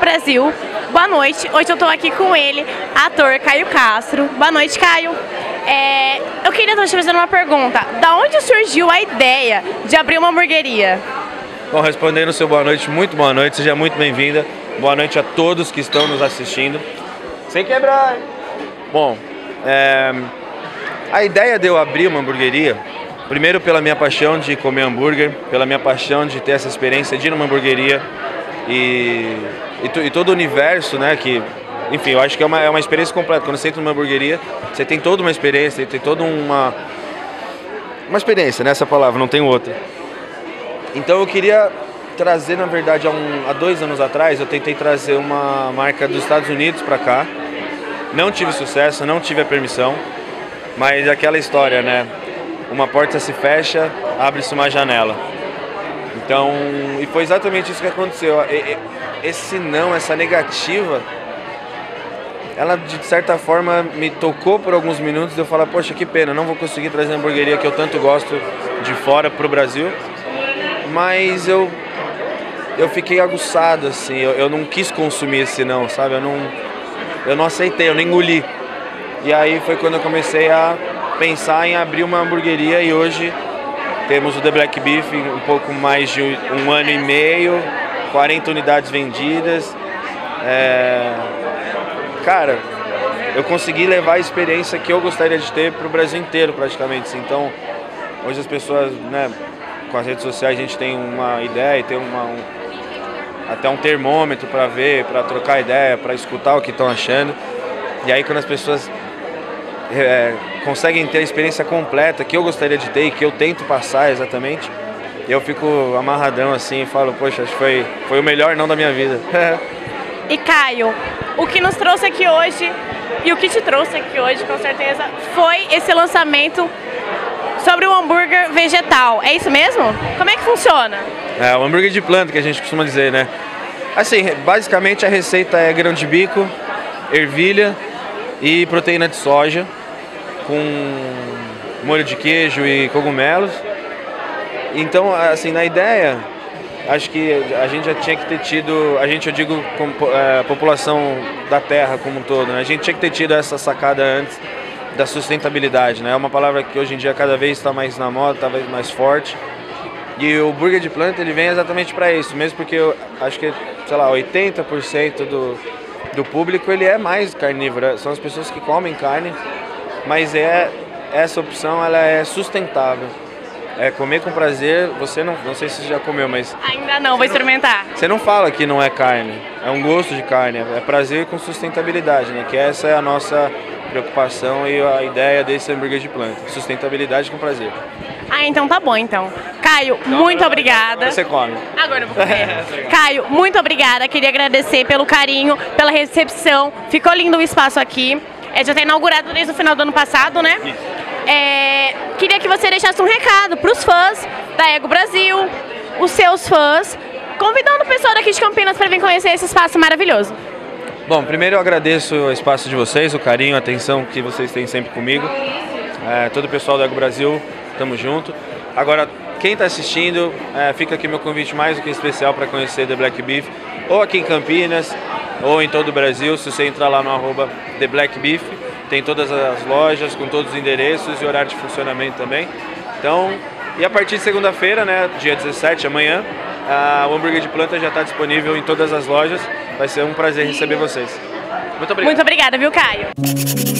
Brasil, boa noite. Hoje eu tô aqui com ele, ator Caio Castro. Boa noite, Caio. É, eu queria estar te fazendo uma pergunta. Da onde surgiu a ideia de abrir uma hamburgueria? Bom, respondendo o seu boa noite, muito boa noite, seja muito bem-vinda. Boa noite a todos que estão nos assistindo. Sem quebrar! Bom, é, a ideia de eu abrir uma hamburgueria, primeiro pela minha paixão de comer hambúrguer, pela minha paixão de ter essa experiência de ir numa hamburgueria e, e, e todo o universo, né, que enfim, eu acho que é uma, é uma experiência completa. Quando você entra numa hamburgueria, você tem toda uma experiência, tem toda uma. Uma experiência, né? Essa palavra, não tem outra. Então eu queria trazer, na verdade, há, um, há dois anos atrás, eu tentei trazer uma marca dos Estados Unidos para cá. Não tive sucesso, não tive a permissão. Mas é aquela história, né? Uma porta se fecha, abre-se uma janela. Então, e foi exatamente isso que aconteceu. Esse não, essa negativa, ela de certa forma me tocou por alguns minutos. Eu falo, poxa, que pena, não vou conseguir trazer a hamburgueria que eu tanto gosto de fora para o Brasil. Mas eu eu fiquei aguçado assim, eu, eu não quis consumir esse não, sabe? Eu não eu não aceitei, eu nem engoli. E aí foi quando eu comecei a pensar em abrir uma hamburgueria e hoje temos o The Black Beef um pouco mais de um ano e meio, 40 unidades vendidas. É... Cara, eu consegui levar a experiência que eu gostaria de ter para o Brasil inteiro praticamente. Então, hoje as pessoas, né, com as redes sociais a gente tem uma ideia tem uma, um, até um termômetro para ver, para trocar ideia, para escutar o que estão achando. E aí quando as pessoas é, conseguem ter a experiência completa que eu gostaria de ter e que eu tento passar exatamente, eu fico amarradão assim e falo, poxa, acho que foi, foi o melhor não da minha vida. e Caio, o que nos trouxe aqui hoje e o que te trouxe aqui hoje, com certeza, foi esse lançamento sobre o hambúrguer vegetal. É isso mesmo? Como é que funciona? É, o hambúrguer de planta que a gente costuma dizer, né? Assim, basicamente a receita é grão de bico, ervilha e proteína de soja com molho de queijo e cogumelos. Então, assim, na ideia, acho que a gente já tinha que ter tido, a gente, eu digo, é, população da terra como um todo, né? a gente tinha que ter tido essa sacada antes da sustentabilidade, né? É uma palavra que hoje em dia cada vez está mais na moda, está mais forte. E o burger de planta ele vem exatamente para isso, mesmo porque eu acho que, sei lá, 80% do, do público ele é mais carnívoro, são as pessoas que comem carne, mas é essa opção ela é sustentável. É comer com prazer, você não, não sei se você já comeu, mas ainda não, vou experimentar. Você não fala que não é carne, é um gosto de carne, é prazer com sustentabilidade, né? Que essa é a nossa preocupação e a ideia desse hambúrguer de planta. Sustentabilidade com prazer. Ah, então tá bom então. Caio, então, muito obrigada. Você come. Agora eu vou comer. Caio, muito obrigada. Queria agradecer pelo carinho, pela recepção. Ficou lindo o espaço aqui. É, já está inaugurado desde o final do ano passado, né? É, queria que você deixasse um recado para os fãs da Ego Brasil, os seus fãs, convidando o pessoal daqui de Campinas para vir conhecer esse espaço maravilhoso. Bom, primeiro eu agradeço o espaço de vocês, o carinho, a atenção que vocês têm sempre comigo. É, todo o pessoal do Ego Brasil, tamo junto. Agora, quem está assistindo, é, fica aqui meu convite mais do que especial para conhecer The Black Beef, ou aqui em Campinas, ou em todo o Brasil. Se você entrar lá no arroba tem todas as lojas com todos os endereços e horário de funcionamento também. Então, e a partir de segunda-feira, né, dia 17, amanhã, a, o hambúrguer de planta já está disponível em todas as lojas. Vai ser um prazer receber vocês. Muito obrigado. Muito obrigada, viu, Caio?